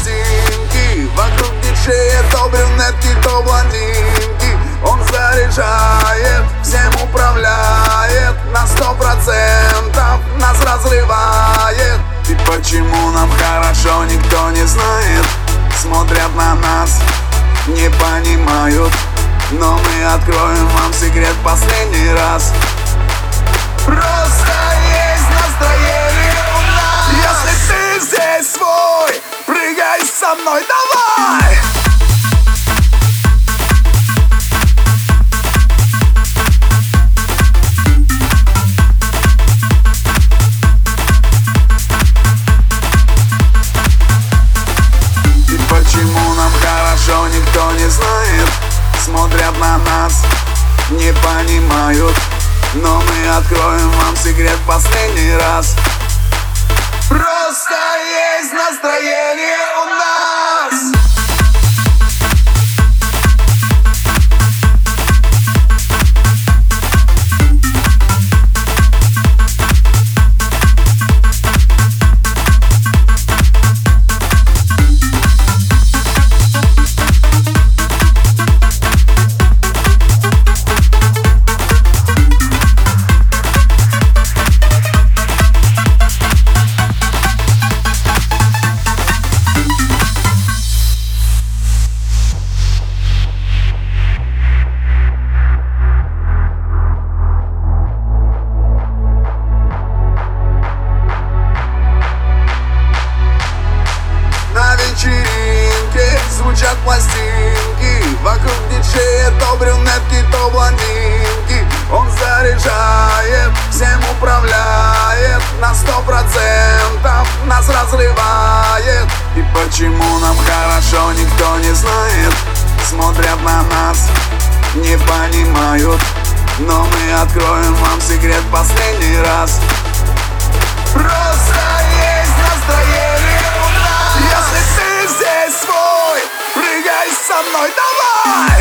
картинки Вокруг диджея то брюнетки, то блондинки. Он заряжает, всем управляет На сто процентов нас разрывает. И почему нам хорошо никто не знает. Смотрят на нас, не понимают. Но мы откроем вам секрет последний раз. Просто есть настроение у нас. Если ты здесь мной, давай! И почему нам хорошо, никто не знает? Смотрят на нас, не понимают. Но мы откроем вам секрет последний раз Просто есть настроение у нас то блондинки Он заряжает, всем управляет На сто процентов нас разрывает. И почему нам хорошо, никто не знает. Смотрят на нас, не понимают. Но мы откроем вам секрет последний раз. Просто есть настроение у нас. Если ты здесь свой, прыгай со мной, давай!